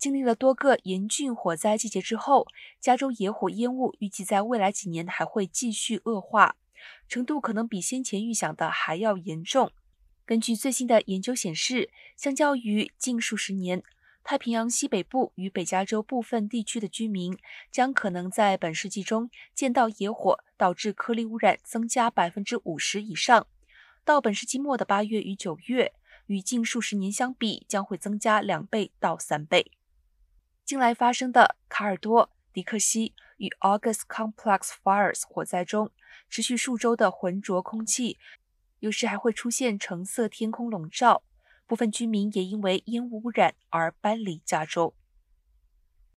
经历了多个严峻火灾季节之后，加州野火烟雾预计在未来几年还会继续恶化，程度可能比先前预想的还要严重。根据最新的研究显示，相较于近数十年，太平洋西北部与北加州部分地区的居民将可能在本世纪中见到野火导致颗粒污染增加百分之五十以上。到本世纪末的八月与九月，与近数十年相比，将会增加两倍到三倍。近来发生的卡尔多、迪克西与 August Complex Fires 火灾中，持续数周的浑浊空气，有时还会出现橙色天空笼罩。部分居民也因为烟雾污染而搬离加州。